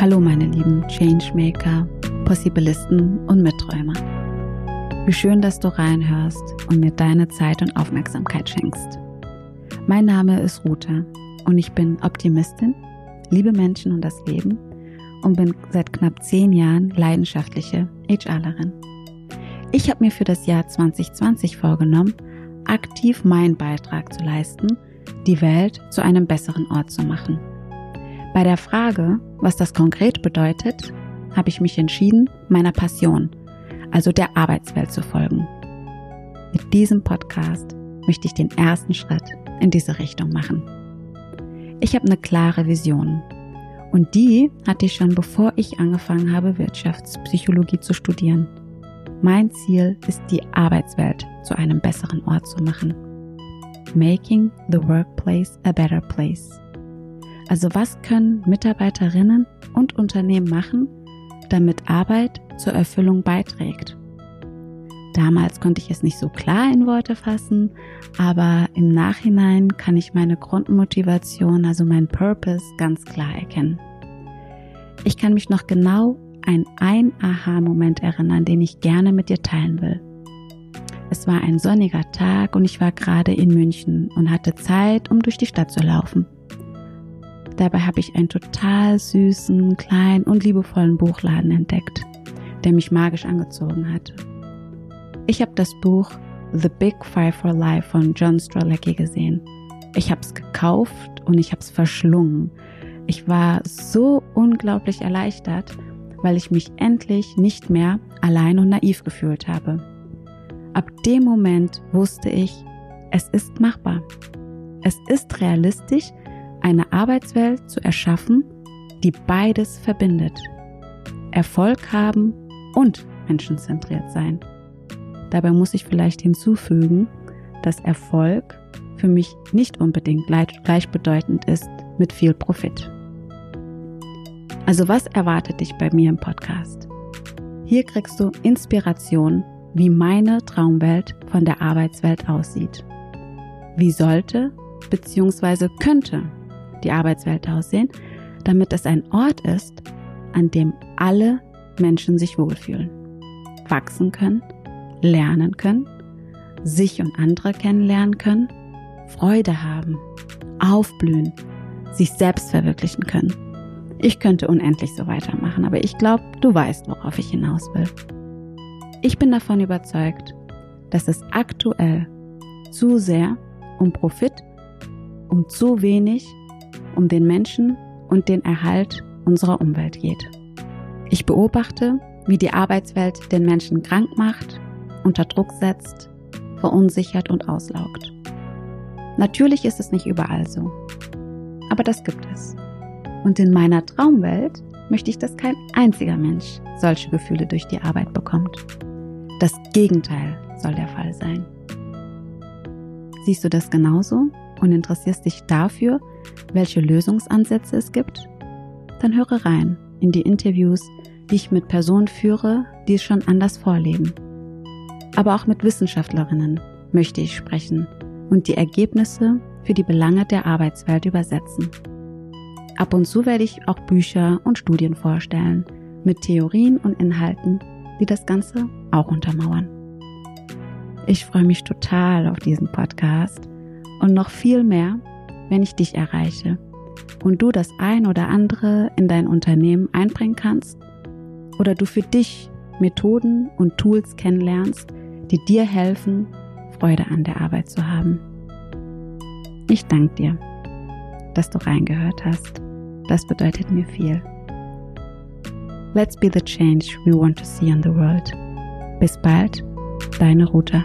Hallo meine lieben Changemaker, Possibilisten und Mitträumer. Wie schön, dass du reinhörst und mir deine Zeit und Aufmerksamkeit schenkst. Mein Name ist Ruta und ich bin Optimistin, liebe Menschen und das Leben und bin seit knapp zehn Jahren leidenschaftliche HRlerin. Ich habe mir für das Jahr 2020 vorgenommen, aktiv meinen Beitrag zu leisten, die Welt zu einem besseren Ort zu machen. Bei der Frage, was das konkret bedeutet, habe ich mich entschieden, meiner Passion, also der Arbeitswelt zu folgen. Mit diesem Podcast möchte ich den ersten Schritt in diese Richtung machen. Ich habe eine klare Vision und die hatte ich schon bevor ich angefangen habe, Wirtschaftspsychologie zu studieren. Mein Ziel ist, die Arbeitswelt zu einem besseren Ort zu machen. Making the workplace a better place. Also was können Mitarbeiterinnen und Unternehmen machen, damit Arbeit zur Erfüllung beiträgt? Damals konnte ich es nicht so klar in Worte fassen, aber im Nachhinein kann ich meine Grundmotivation, also mein Purpose, ganz klar erkennen. Ich kann mich noch genau an ein Aha-Moment erinnern, den ich gerne mit dir teilen will. Es war ein sonniger Tag und ich war gerade in München und hatte Zeit, um durch die Stadt zu laufen. Dabei habe ich einen total süßen, kleinen und liebevollen Buchladen entdeckt, der mich magisch angezogen hatte. Ich habe das Buch The Big Five for Life von John Strzelecki gesehen. Ich habe es gekauft und ich habe es verschlungen. Ich war so unglaublich erleichtert, weil ich mich endlich nicht mehr allein und naiv gefühlt habe. Ab dem Moment wusste ich, es ist machbar. Es ist realistisch eine Arbeitswelt zu erschaffen, die beides verbindet. Erfolg haben und menschenzentriert sein. Dabei muss ich vielleicht hinzufügen, dass Erfolg für mich nicht unbedingt gleichbedeutend ist mit viel Profit. Also was erwartet dich bei mir im Podcast? Hier kriegst du Inspiration, wie meine Traumwelt von der Arbeitswelt aussieht. Wie sollte bzw. könnte die Arbeitswelt aussehen, damit es ein Ort ist, an dem alle Menschen sich wohlfühlen, wachsen können, lernen können, sich und andere kennenlernen können, Freude haben, aufblühen, sich selbst verwirklichen können. Ich könnte unendlich so weitermachen, aber ich glaube, du weißt, worauf ich hinaus will. Ich bin davon überzeugt, dass es aktuell zu sehr um Profit, um zu wenig um den Menschen und den Erhalt unserer Umwelt geht. Ich beobachte, wie die Arbeitswelt den Menschen krank macht, unter Druck setzt, verunsichert und auslaugt. Natürlich ist es nicht überall so, aber das gibt es. Und in meiner Traumwelt möchte ich, dass kein einziger Mensch solche Gefühle durch die Arbeit bekommt. Das Gegenteil soll der Fall sein. Siehst du das genauso und interessierst dich dafür, welche Lösungsansätze es gibt? Dann höre rein in die Interviews, die ich mit Personen führe, die es schon anders vorleben. Aber auch mit Wissenschaftlerinnen möchte ich sprechen und die Ergebnisse für die Belange der Arbeitswelt übersetzen. Ab und zu werde ich auch Bücher und Studien vorstellen mit Theorien und Inhalten, die das Ganze auch untermauern. Ich freue mich total auf diesen Podcast und noch viel mehr, wenn ich dich erreiche und du das ein oder andere in dein Unternehmen einbringen kannst oder du für dich Methoden und Tools kennenlernst, die dir helfen, Freude an der Arbeit zu haben. Ich danke dir, dass du reingehört hast. Das bedeutet mir viel. Let's be the change we want to see in the world. Bis bald, deine Ruta.